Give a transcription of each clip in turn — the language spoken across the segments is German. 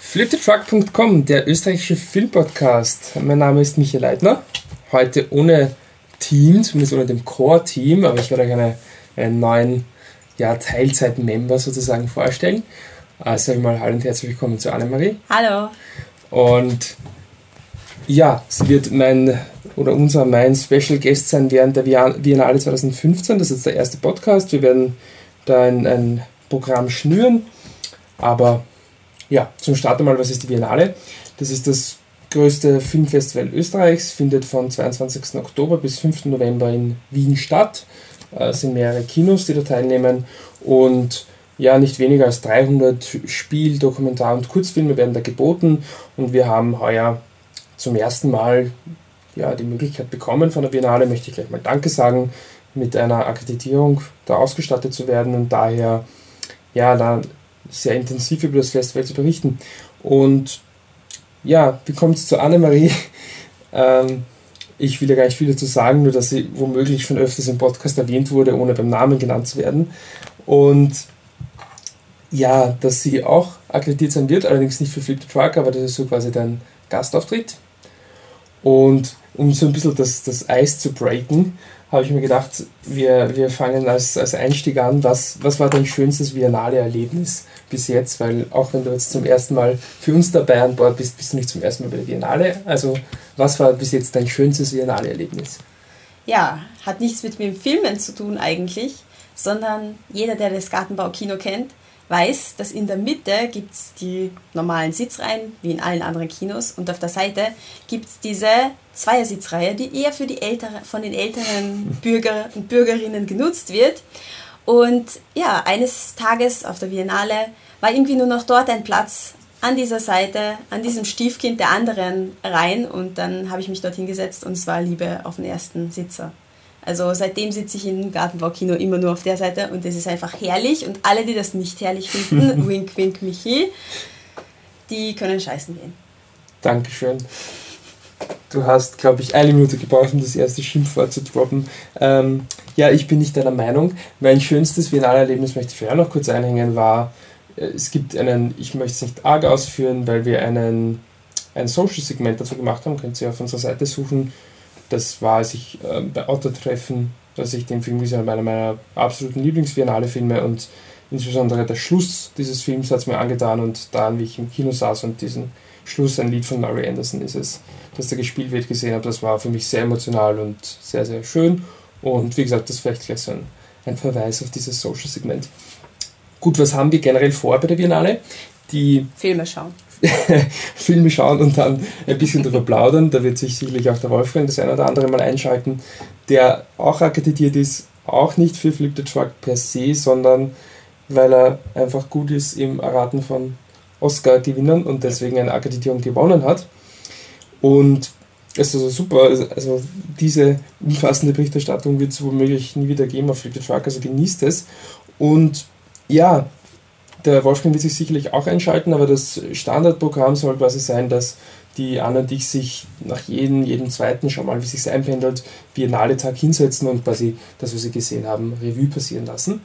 Fliptetruck.com, der österreichische Filmpodcast. Mein Name ist Michael Leitner. Heute ohne Team, zumindest ohne dem Core-Team, aber ich werde euch eine, einen neuen ja, Teilzeit-Member sozusagen vorstellen. Also mal hallo und herzlich willkommen zu Annemarie. Hallo. Und ja, sie wird mein oder unser mein Special Guest sein während der Biennale 2015. Das ist der erste Podcast. Wir werden da ein, ein Programm schnüren. Aber ja, zum Start einmal, was ist die Biennale? Das ist das größte Filmfestival Österreichs, findet von 22. Oktober bis 5. November in Wien statt. Es sind mehrere Kinos, die da teilnehmen und ja, nicht weniger als 300 Spiel-, Dokumentar- und Kurzfilme werden da geboten und wir haben heuer zum ersten Mal ja, die Möglichkeit bekommen von der Biennale, möchte ich gleich mal Danke sagen, mit einer Akkreditierung da ausgestattet zu werden und daher ja, da sehr intensiv über das Festival zu berichten. Und ja, wie kommt es zu Annemarie? Ähm, ich will ja gar nicht viel dazu sagen, nur dass sie womöglich schon öfters im Podcast erwähnt wurde, ohne beim Namen genannt zu werden. Und ja, dass sie auch akkreditiert sein wird, allerdings nicht für Flip the Truck, aber das ist so quasi dein Gastauftritt. Und um so ein bisschen das, das Eis zu breaken, habe ich mir gedacht, wir, wir fangen als, als Einstieg an. Was, was war dein schönstes Biennale-Erlebnis bis jetzt? Weil auch wenn du jetzt zum ersten Mal für uns dabei an Bord bist, bist du nicht zum ersten Mal bei der Biennale. Also was war bis jetzt dein schönstes Biennale-Erlebnis? Ja, hat nichts mit dem Filmen zu tun eigentlich, sondern jeder, der das Gartenbaukino kennt, weiß, dass in der Mitte gibt es die normalen Sitzreihen, wie in allen anderen Kinos, und auf der Seite gibt es diese Zweiersitzreihe, die eher für die ältere, von den älteren Bürger und Bürgerinnen genutzt wird. Und ja, eines Tages auf der Biennale war irgendwie nur noch dort ein Platz an dieser Seite, an diesem Stiefkind der anderen Reihen und dann habe ich mich dort hingesetzt und es war Liebe auf den ersten Sitzer. Also seitdem sitze ich im Gartenbaukino immer nur auf der Seite und das ist einfach herrlich. Und alle, die das nicht herrlich finden, wink, wink, Michi, die können scheißen gehen. Dankeschön. Du hast, glaube ich, eine Minute gebraucht, um das erste Schimpfwort zu droppen. Ähm, ja, ich bin nicht deiner Meinung. Mein schönstes Finale-Erlebnis möchte ich vielleicht noch kurz einhängen, war, äh, es gibt einen, ich möchte es nicht arg ausführen, weil wir einen, ein Social-Segment dazu gemacht haben, könnt ihr auf unserer Seite suchen, das war, als ich äh, bei Otto-Treffen, dass ich den Film gesehen habe, einer meiner absoluten Lieblingsbiennale-Filme und insbesondere der Schluss dieses Films hat es mir angetan und dann, wie ich im Kino saß und diesen Schluss, ein Lied von Murray Anderson ist es, dass da gespielt wird, gesehen habe, das war für mich sehr emotional und sehr, sehr schön und wie gesagt, das ist vielleicht gleich so ein, ein Verweis auf dieses Social-Segment. Gut, was haben wir generell vor bei der Biennale? Die Filme schauen. Filme schauen und dann ein bisschen darüber plaudern. Da wird sich sicherlich auch der Wolfgang das eine oder andere mal einschalten, der auch akkreditiert ist, auch nicht für Flip the Truck per se, sondern weil er einfach gut ist im Erraten von Oscar-Gewinnern und deswegen eine Akkreditierung gewonnen hat. Und es ist also super, also diese umfassende Berichterstattung wird es womöglich nie wieder geben auf Flip the Truck, also genießt es. Und ja, der Wolfgang wird sich sicherlich auch einschalten, aber das Standardprogramm soll quasi sein, dass die Anna und ich sich nach jedem, jedem zweiten, schau mal, wie sich einpendelt, Biennale-Tag hinsetzen und quasi das, was sie gesehen haben, Revue passieren lassen.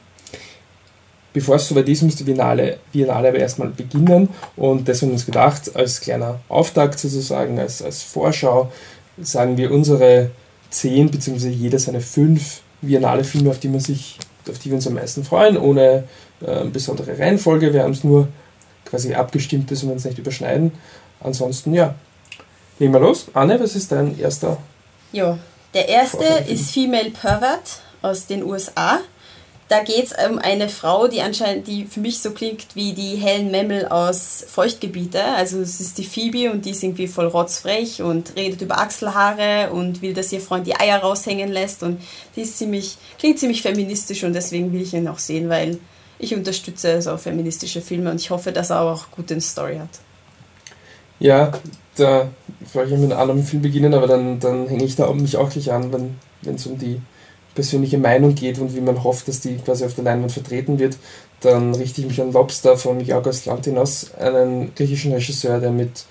Bevor es soweit ist, muss die Biennale, Biennale aber erstmal beginnen und deswegen haben wir uns gedacht, als kleiner Auftakt sozusagen, als, als Vorschau, sagen wir unsere zehn bzw. jeder seine fünf Biennale-Filme, auf die man sich, auf die wir uns am meisten freuen, ohne äh, besondere Reihenfolge. Wir haben es nur quasi abgestimmt, dass wir uns nicht überschneiden. Ansonsten, ja, legen wir los. Anne, was ist dein erster? Jo, der erste ist Female Pervert aus den USA. Da geht es um eine Frau, die anscheinend, die für mich so klingt wie die hellen Memmel aus Feuchtgebiete. Also es ist die Phoebe und die ist irgendwie voll rotzfrech und redet über Achselhaare und will, dass ihr Freund die Eier raushängen lässt. Und die ist ziemlich, klingt ziemlich feministisch und deswegen will ich ihn auch sehen, weil ich unterstütze so feministische Filme und ich hoffe, dass er auch gute Story hat. Ja, da wollte ich mit einem anderen Film beginnen, aber dann, dann hänge ich da mich auch gleich an, wenn es um die persönliche Meinung geht und wie man hofft, dass die quasi auf der Leinwand vertreten wird, dann richte ich mich an Lobster von Yorgos Lantinos, einen griechischen Regisseur, der mit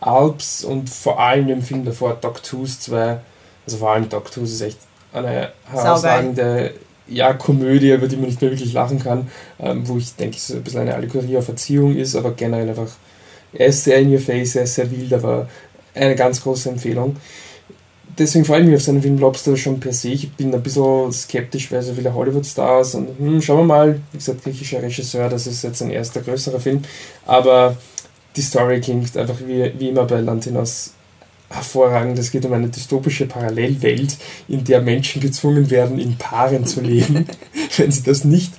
Alps und vor allem im Film davor Dog Tooth zwei, also vor allem Dog Tooth ist echt eine herausragende ja, Komödie, über die man nicht mehr wirklich lachen kann, ähm, wo ich denke, es ein bisschen eine Allegorie auf Erziehung ist, aber generell einfach Er ist sehr in your face, er ist sehr wild, aber eine ganz große Empfehlung. Deswegen freue ich mich auf seinen Film Lobster schon per se. Ich bin ein bisschen skeptisch, weil so viele Hollywood-Stars und hm, schauen wir mal, wie gesagt, griechischer Regisseur, das ist jetzt ein erster größerer Film, aber die Story klingt einfach wie, wie immer bei Lantinos hervorragend. Es geht um eine dystopische Parallelwelt, in der Menschen gezwungen werden, in Paaren zu leben. Wenn sie das nicht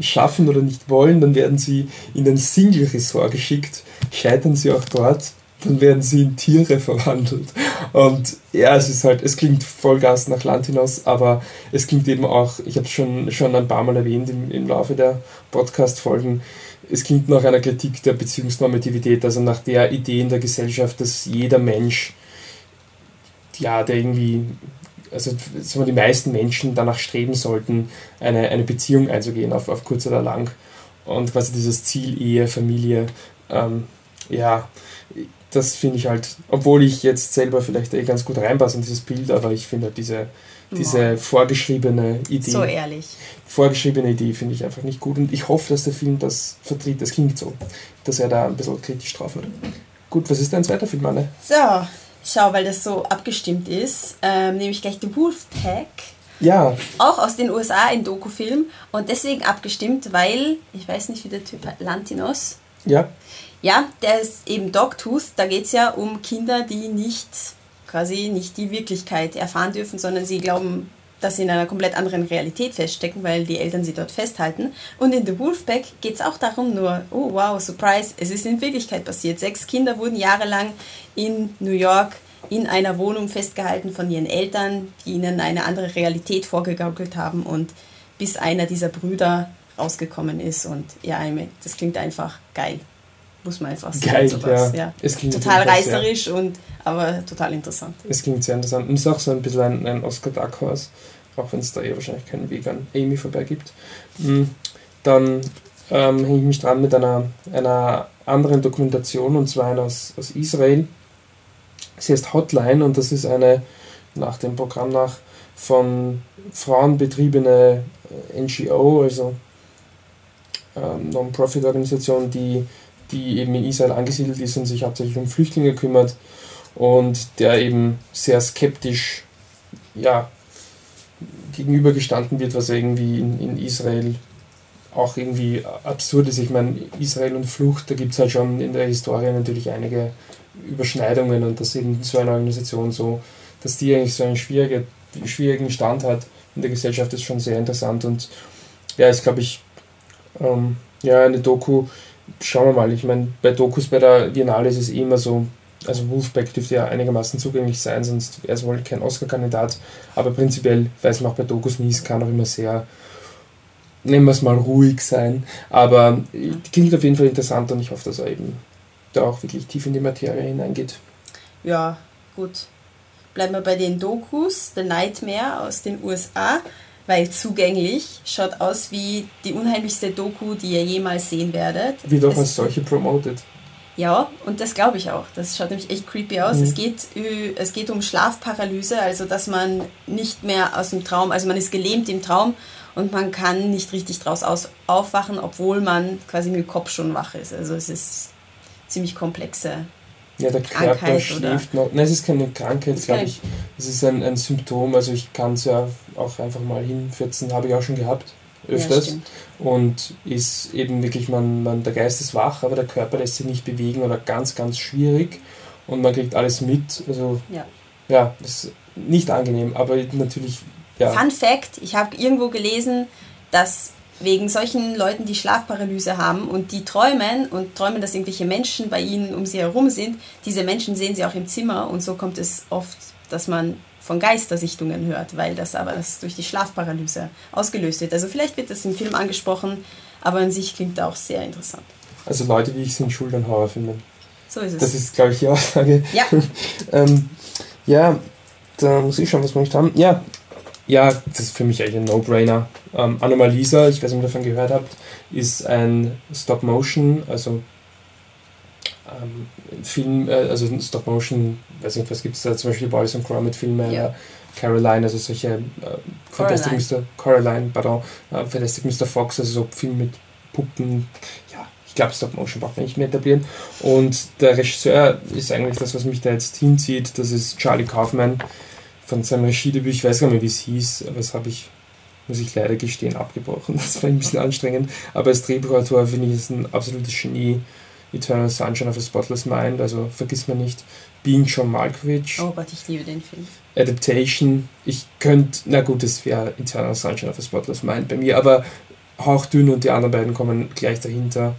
schaffen oder nicht wollen, dann werden sie in ein Single-Ressort geschickt, scheitern sie auch dort, dann werden sie in Tiere verwandelt. Und ja, es ist halt, es klingt Vollgas nach Land hinaus, aber es klingt eben auch, ich habe es schon, schon ein paar Mal erwähnt im, im Laufe der Podcast-Folgen, es klingt nach einer Kritik der Beziehungsnormativität, also nach der Idee in der Gesellschaft, dass jeder Mensch, ja, der irgendwie, also sagen die meisten Menschen danach streben sollten, eine, eine Beziehung einzugehen, auf, auf kurz oder lang. Und quasi dieses Ziel Ehe, Familie, ähm, ja, das finde ich halt, obwohl ich jetzt selber vielleicht eh ganz gut reinpasse in dieses Bild, aber ich finde halt diese, diese vorgeschriebene Idee. So ehrlich. Vorgeschriebene Idee finde ich einfach nicht gut und ich hoffe, dass der Film das vertritt. Das klingt so, dass er da ein bisschen kritisch drauf wird. Gut, was ist dein zweiter Film, Anne? So, schau, weil das so abgestimmt ist, ähm, nehme ich gleich The Wolfpack. Ja. Auch aus den USA ein Dokufilm und deswegen abgestimmt, weil, ich weiß nicht, wie der Typ Lantinos. Ja. Ja, der ist eben Dogtooth. Da geht es ja um Kinder, die nicht quasi nicht die Wirklichkeit erfahren dürfen, sondern sie glauben, dass sie in einer komplett anderen Realität feststecken, weil die Eltern sie dort festhalten. Und in The Wolfpack geht es auch darum, nur, oh wow, Surprise, es ist in Wirklichkeit passiert. Sechs Kinder wurden jahrelang in New York in einer Wohnung festgehalten von ihren Eltern, die ihnen eine andere Realität vorgegaukelt haben und bis einer dieser Brüder rausgekommen ist. Und ja, das klingt einfach geil muss man einfach sagen. Geil, sowas. ja. Klingt total reißerisch, und, aber total interessant. Es klingt sehr interessant. Und es ist auch so ein bisschen ein, ein Oscar Dark Horse, auch wenn es da eh wahrscheinlich keinen Weg an Amy vorbei gibt. Hm, dann ähm, hänge ich mich dran mit einer, einer anderen Dokumentation, und zwar einer aus, aus Israel. Sie heißt Hotline und das ist eine, nach dem Programm nach, von Frauen betriebene äh, NGO, also ähm, Non-Profit-Organisation, die die eben in Israel angesiedelt ist und sich hauptsächlich um Flüchtlinge kümmert und der eben sehr skeptisch ja, gegenübergestanden wird, was irgendwie in, in Israel auch irgendwie absurd ist. Ich meine, Israel und Flucht, da gibt es halt schon in der Historie natürlich einige Überschneidungen und dass eben so eine Organisation so, dass die eigentlich so einen schwierige, schwierigen Stand hat in der Gesellschaft, ist schon sehr interessant und ja, ist glaube ich ähm, ja eine Doku, schauen wir mal. Ich meine, bei Dokus bei der Biennale ist es eh immer so, also Wolfpack dürfte ja einigermaßen zugänglich sein, sonst wäre es wohl kein Oscar-Kandidat. Aber prinzipiell weiß man auch bei Dokus nie, es kann auch immer sehr, nennen wir es mal, ruhig sein. Aber klingt auf jeden Fall interessant und ich hoffe, dass er eben da auch wirklich tief in die Materie hineingeht. Ja, gut. Bleiben wir bei den Dokus. The Nightmare aus den USA weil zugänglich schaut aus wie die unheimlichste Doku, die ihr jemals sehen werdet. Wird auch als solche promoted. Ja, und das glaube ich auch. Das schaut nämlich echt creepy aus. Mhm. Es, geht, es geht um Schlafparalyse, also dass man nicht mehr aus dem Traum, also man ist gelähmt im Traum und man kann nicht richtig draus aus, aufwachen, obwohl man quasi mit dem Kopf schon wach ist. Also es ist ziemlich komplexe ja, der Körper Krankheit, schläft noch. Nein, es ist keine Krankheit, glaube ich. Es ist ein, ein Symptom. Also ich kann es ja auch einfach mal hinfürzen, habe ich auch schon gehabt, öfters. Ja, und ist eben wirklich, man, man, der Geist ist wach, aber der Körper lässt sich nicht bewegen oder ganz, ganz schwierig. Und man kriegt alles mit. Also ja, ja das ist nicht angenehm, aber natürlich. Ja. Fun Fact: Ich habe irgendwo gelesen, dass wegen solchen Leuten, die Schlafparalyse haben und die träumen und träumen, dass irgendwelche Menschen bei ihnen um sie herum sind. Diese Menschen sehen sie auch im Zimmer und so kommt es oft, dass man von Geistersichtungen hört, weil das aber das durch die Schlafparalyse ausgelöst wird. Also vielleicht wird das im Film angesprochen, aber an sich klingt auch sehr interessant. Also Leute wie ich sind schuld an Horrorfilmen. So ist es. Das ist, glaube ich, die Aussage. Ja. ähm, ja, da muss ich schon was möchte haben. Ja, ja, das ist für mich eigentlich ein No-Brainer. Ähm, Anomalisa, ich weiß nicht, ob ihr davon gehört habt, ist ein Stop-Motion, also ähm, Film, äh, also Stop-Motion, weiß nicht, was gibt es da, zum Beispiel Boys and Gromit Filme, ja. Caroline, also solche äh, Fantastic Mr. Caroline, pardon, äh, Fantastic Mr. Fox, also so Film mit Puppen, ja, ich glaube, Stop Motion braucht man nicht mehr etablieren. Und der Regisseur ist eigentlich das, was mich da jetzt hinzieht. Das ist Charlie Kaufman von seinem Regiedebüt. Ich weiß gar nicht mehr, wie es hieß, aber das habe ich, muss ich leider gestehen, abgebrochen. Das war ein bisschen anstrengend. Aber als Drehbuchautor finde ich es ein absolutes Genie. Eternal Sunshine of a Spotless Mind, also vergiss man nicht. Being John Malkovich. Oh Gott, ich liebe den Film. Adaptation. Ich könnte, na gut, das wäre Eternal Sunshine of a Spotless Mind bei mir, aber hauchdünn und die anderen beiden kommen gleich dahinter.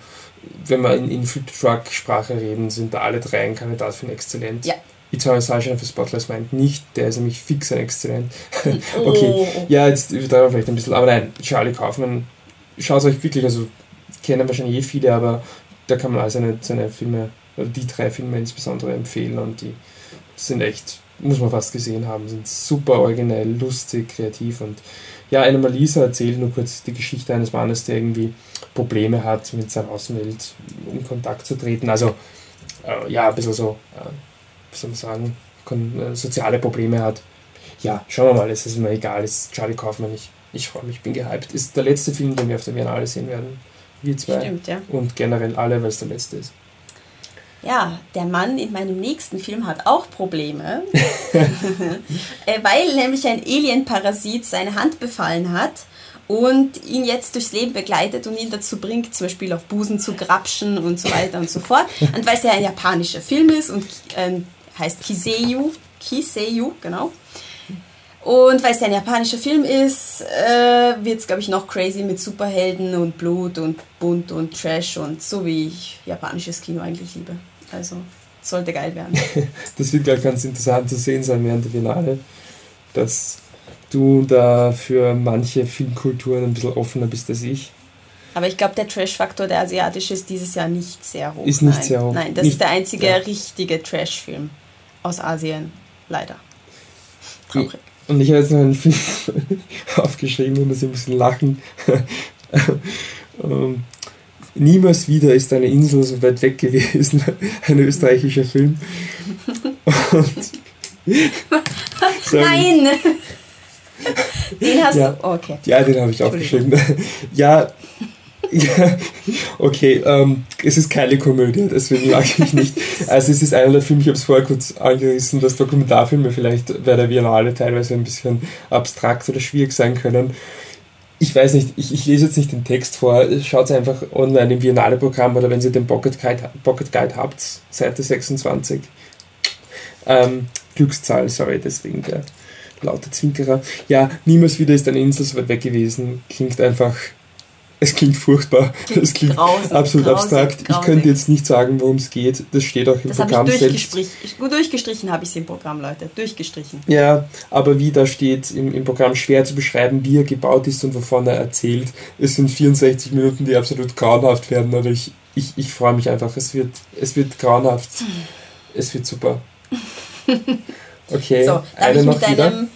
Wenn wir in, in Flip Truck Sprache reden, sind da alle drei ein Kandidat für ein Exzellent. Ja. Eternal Sunshine of a Spotless Mind nicht, der ist nämlich fix ein Exzellent. okay, Oh. ja, jetzt übertreiben wir vielleicht ein bisschen, aber nein, Charlie Kaufman, schaut euch wirklich, also kennen wahrscheinlich eh viele, aber da kann man all seine, seine Filme, oder die drei Filme insbesondere empfehlen und die sind echt, muss man fast gesehen haben, sind super originell, lustig, kreativ und ja, eine Malisa erzählt nur kurz die Geschichte eines Mannes, der irgendwie Probleme hat, mit seiner Außenwelt in Kontakt zu treten. Also, äh, ja, ein bisschen so, äh, soll man sagen, äh, soziale Probleme hat. Ja, schauen wir mal, es ist mir egal, es ist Charlie Kaufmann, ich, ich freue mich, bin gehypt. Ist der letzte Film, den wir auf der Biennale sehen werden. Wir zwei. Stimmt, ja. Und generell alle, weil es der letzte ist. Ja, der Mann in meinem nächsten Film hat auch Probleme, Äh, weil nämlich ein Alien-Parasit seine Hand befallen hat und ihn jetzt durchs Leben begleitet und ihn dazu bringt, zum Beispiel auf Busen zu grapschen und so weiter und so fort. Und weil es ja ein japanischer Film ist und ähm, heißt Kiseiyu, Kiseiyu, genau. Und weil es ja ein japanischer Film ist, äh, wird es, glaube ich, noch crazy mit Superhelden und Blut und bunt und Trash und so wie ich japanisches Kino eigentlich liebe. Also sollte geil werden. Das wird gleich ganz interessant zu sehen sein während der Finale, dass du da für manche Filmkulturen ein bisschen offener bist als ich. Aber ich glaube, der Trash-Faktor, der asiatische, ist dieses Jahr nicht sehr hoch. Ist nicht Nein. sehr hoch. Nein, das Nicht- ist der einzige ja. richtige Trash-Film aus Asien. Leider. Traurig. Und ich habe jetzt noch einen Film aufgeschrieben und muss ein bisschen lachen. ähm, Niemals wieder ist eine Insel so weit weg gewesen. Ein österreichischer Film. Nein! Den hast Ja. du. Oh, okay. Ja, den habe ich aufgeschrieben. Ja okay, ähm, es ist keine Komödie, deswegen mag ich nicht. Also es ist einer der Filme, ich habe es vorher kurz angerissen, dass Dokumentarfilme vielleicht bei der Biennale teilweise ein bisschen abstrakt oder schwierig sein können. Ich weiß nicht, ich, ich lese jetzt nicht den Text vor, schaut einfach online im Biennale-Programm oder wenn ihr den Pocket Guide, Pocket Guide habt, Seite 26. Ähm, Glückszahl, sorry, deswegen der laute Zwinkerer. Ja, niemals wieder ist eine Insel so weit weg gewesen. Klingt einfach, es klingt furchtbar. Es klingt grausig, absolut grausig, abstrakt. Ich grausig. könnte jetzt nicht sagen, worum es geht. Das steht auch im Das Programm ich selbst. durchgestrichen. Gut durchgestrichen habe ich es im Programm, Leute. Durchgestrichen. Ja, aber wie da steht im, im Programm schwer zu beschreiben, wie er gebaut ist und wovon er erzählt. Es sind 64 Minuten, die absolut grauenhaft werden, aber ich, ich, ich freue mich einfach. Es wird, es wird grauenhaft. Es wird super. Okay, So, darf eine ich noch mit wieder. einem,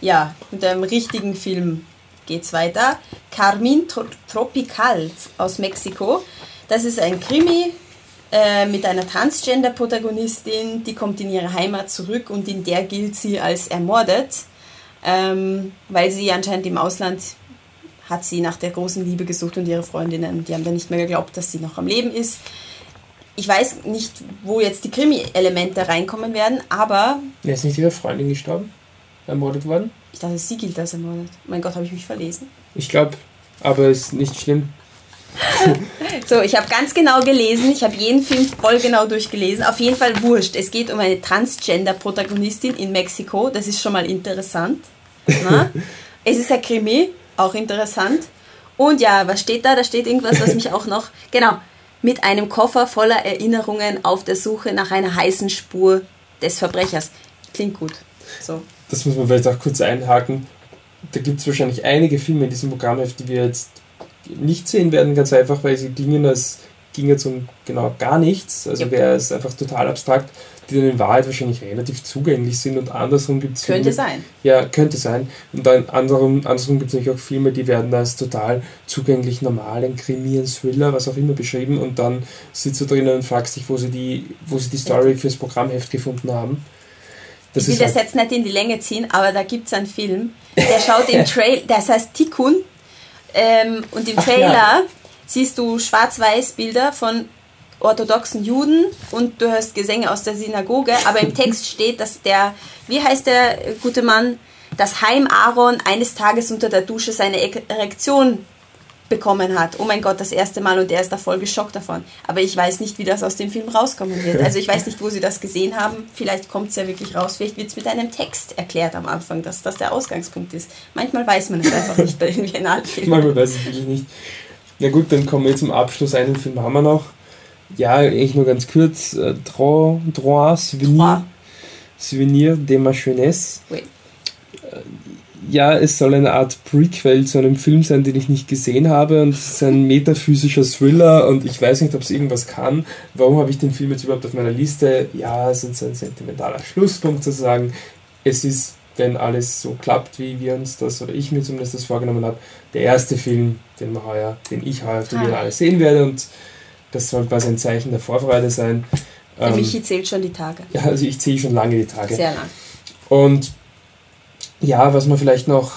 ja, mit einem richtigen Film geht's weiter. Carmin Tro Tropical aus Mexiko. Das ist ein Krimi äh, mit einer Transgender-Protagonistin, die kommt in ihre Heimat zurück und in der gilt sie als ermordet, ähm, weil sie anscheinend im Ausland hat sie nach der großen Liebe gesucht und ihre Freundinnen, die haben dann nicht mehr geglaubt, dass sie noch am Leben ist. Ich weiß nicht, wo jetzt die Krimi-Elemente reinkommen werden, aber Ja, ist nicht ihre Freundin gestorben? Ermordet worden? Ich dachte, sie gilt als ermordet. Mein Gott, habe ich mich verlesen? Ich glaube, aber ist nicht schlimm. So, ich habe ganz genau gelesen. Ich habe jeden Film voll genau durchgelesen. Auf jeden Fall wurscht. Es geht um eine Transgender-Protagonistin in Mexiko. Das ist schon mal interessant. Na? es ist ein Krimi, auch interessant. Und ja, was steht da? Da steht irgendwas, was mich auch noch. Genau. Mit einem Koffer voller Erinnerungen auf der Suche nach einer heißen Spur des Verbrechers. Klingt gut. So. Das muss man vielleicht auch kurz einhaken. Da gibt es wahrscheinlich einige Filme in diesem Programmheft, die wir jetzt nicht sehen werden, ganz einfach, weil sie klingen, als ging jetzt um genau gar nichts. Also Yep. wäre es einfach total abstrakt, die dann in Wahrheit wahrscheinlich relativ zugänglich sind und andersrum gibt es Könnte sein. Ja, könnte sein. Und dann andersrum, andersrum gibt es natürlich auch Filme, die werden als total zugänglich normal, ein Krimi, ein Thriller, was auch immer beschrieben und dann sitzt du drinnen und fragst dich, wo sie die, wo sie die Story fürs Programmheft gefunden haben. Das ich will das halt, jetzt nicht in die Länge ziehen, aber da gibt es einen Film, der schaut im Trail, das heißt Tikkun, ähm, und im Ach Trailer ja. siehst du Schwarz-Weiß-Bilder von orthodoxen Juden und du hörst Gesänge aus der Synagoge, aber im Text steht, dass der, wie heißt der gute Mann, dass Heim Aaron eines Tages unter der Dusche seine Erektion bekommen hat. Oh mein Gott, das erste Mal und er ist da voll geschockt davon. Aber ich weiß nicht, wie das aus dem Film rauskommen wird. Also ich weiß nicht, wo sie das gesehen haben. Vielleicht kommt es ja wirklich raus. Vielleicht wird es mit einem Text erklärt am Anfang, dass das der Ausgangspunkt ist. Manchmal weiß man es einfach nicht bei den Biennale-Filmen. Manchmal weiß ich wirklich nicht. Na gut, dann kommen wir zum Abschluss. Einen Film haben wir noch. Ja, eigentlich nur ganz kurz. Äh, Droit, Droit Souvenir, Souvenir de ma Jeunesse. Oui. Ja, es soll eine Art Prequel zu einem Film sein, den ich nicht gesehen habe und es ist ein metaphysischer Thriller und ich weiß nicht, ob es irgendwas kann. Warum habe ich den Film jetzt überhaupt auf meiner Liste? Ja, es ist ein sentimentaler Schlusspunkt zu sagen. Es ist, wenn alles so klappt, wie wir uns das oder ich mir zumindest das vorgenommen habe, der erste Film, den, wir heuer, den ich heuer auf der Biennale sehen werde und das soll quasi ein Zeichen der Vorfreude sein. Der ähm, Michi zählt schon die Tage. Ja, also ich zähle schon lange die Tage. Sehr lang. Und ja, was man vielleicht noch,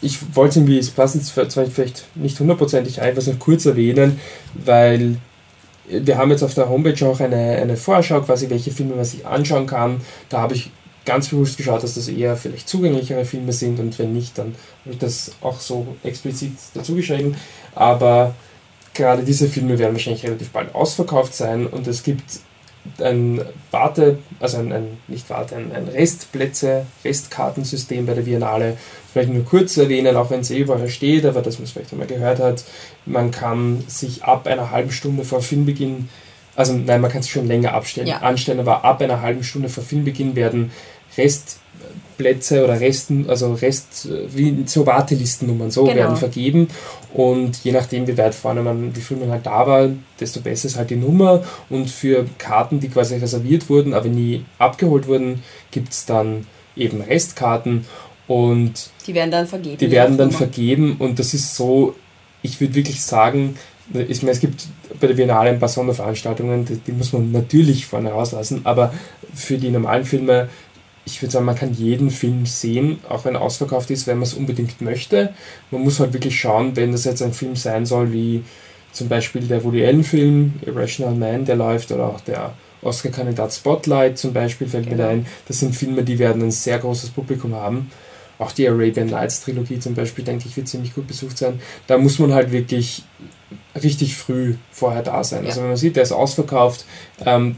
ich wollte irgendwie, es passt jetzt vielleicht nicht hundertprozentig ein, was noch kurz erwähnen, weil wir haben jetzt auf der Homepage auch eine, eine Vorschau, quasi welche Filme man sich anschauen kann. Da habe ich ganz bewusst geschaut, dass das eher vielleicht zugänglichere Filme sind und wenn nicht, dann habe ich das auch so explizit dazu geschrieben. Aber gerade diese Filme werden wahrscheinlich relativ bald ausverkauft sein und es gibt ein Warte, also ein, ein nicht Warte, ein, ein Restplätze, Restkartensystem bei der Biennale. Vielleicht nur kurz erwähnen, auch wenn es eh überall steht, aber dass man es vielleicht einmal gehört hat. Man kann sich ab einer halben Stunde vor Filmbeginn, also nein, man kann sich schon länger abstellen, ja. anstellen, aber ab einer halben Stunde vor Filmbeginn werden Rest Plätze oder Resten, also Rest, wie so Wartelistennummern, so genau. werden vergeben. Und je nachdem, wie weit vorne man, wie früh man halt da war, desto besser ist halt die Nummer. Und für Karten, die quasi reserviert wurden, aber nie abgeholt wurden, gibt es dann eben Restkarten. Und die werden dann vergeben. Die werden dann vergeben und das ist so, ich würde wirklich sagen, ich meine, es gibt bei der Biennale ein paar Sonderveranstaltungen, die, die muss man natürlich vorne rauslassen, aber für die normalen Filme ich würde sagen, man kann jeden Film sehen, auch wenn er ausverkauft ist, wenn man es unbedingt möchte. Man muss halt wirklich schauen, wenn das jetzt ein Film sein soll, wie zum Beispiel der Woody Allen-Film, Irrational Man, der läuft, oder auch der Oscar-Kandidat Spotlight zum Beispiel, fällt genau. mir da ein. Das sind Filme, die werden ein sehr großes Publikum haben. Auch die Arabian Nights Trilogie zum Beispiel, denke ich, wird ziemlich gut besucht sein. Da muss man halt wirklich richtig früh vorher da sein. Ja. Also wenn man sieht, der ist ausverkauft, ähm,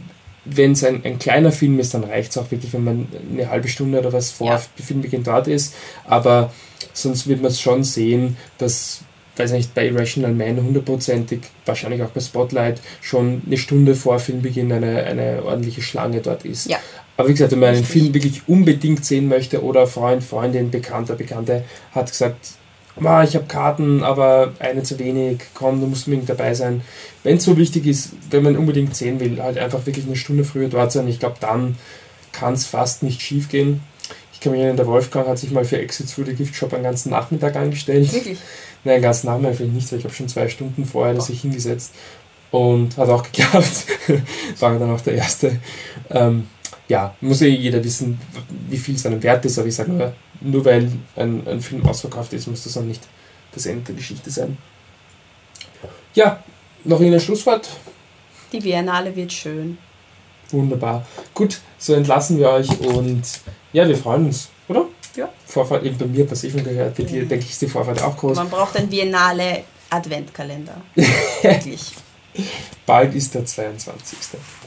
wenn es ein, ein kleiner Film ist, dann reicht es auch wirklich, wenn man eine halbe Stunde oder was vor ja. Filmbeginn dort ist. Aber sonst wird man es schon sehen, dass, weiß nicht, bei Irrational Man hundertprozentig, wahrscheinlich auch bei Spotlight, schon eine Stunde vor Filmbeginn eine, eine ordentliche Schlange dort ist. Ja. Aber wie gesagt, wenn man einen Film wirklich unbedingt sehen möchte oder Freund, Freundin, Bekannter, Bekannte hat gesagt, Ma, ich habe Karten, aber eine zu wenig, komm, du musst unbedingt dabei sein. Wenn es so wichtig ist, wenn man unbedingt sehen will, halt einfach wirklich eine Stunde früher dort sein. Ich glaube, dann kann es fast nicht schief gehen. Ich kann mich erinnern, der Wolfgang hat sich mal für Exits through the Gift Shop einen ganzen Nachmittag angestellt. Wirklich? Nein, einen ganzen Nachmittag vielleicht nicht, weil ich habe schon zwei Stunden vorher oh. sich hingesetzt und hat auch geklappt. War dann auch der Erste. Ähm, ja, muss eh jeder wissen, wie viel seinem Wert ist, aber ich sage nur, nur weil ein, ein Film ausverkauft ist, muss das auch nicht das Ende der Geschichte sein. Ja, noch ein Schlusswort? Die Biennale wird schön. Wunderbar. Gut, so entlassen wir euch und ja, wir freuen uns, oder? Ja. Vorfahrt, eben bei mir, was ich schon gehört, bei dir denke ich, ist die Vorfahrt auch groß. Man braucht einen Biennale Adventkalender. Wirklich. Bald ist der 22.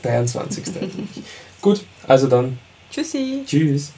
23. Gut, also dann. Tschüssi. Tschüss.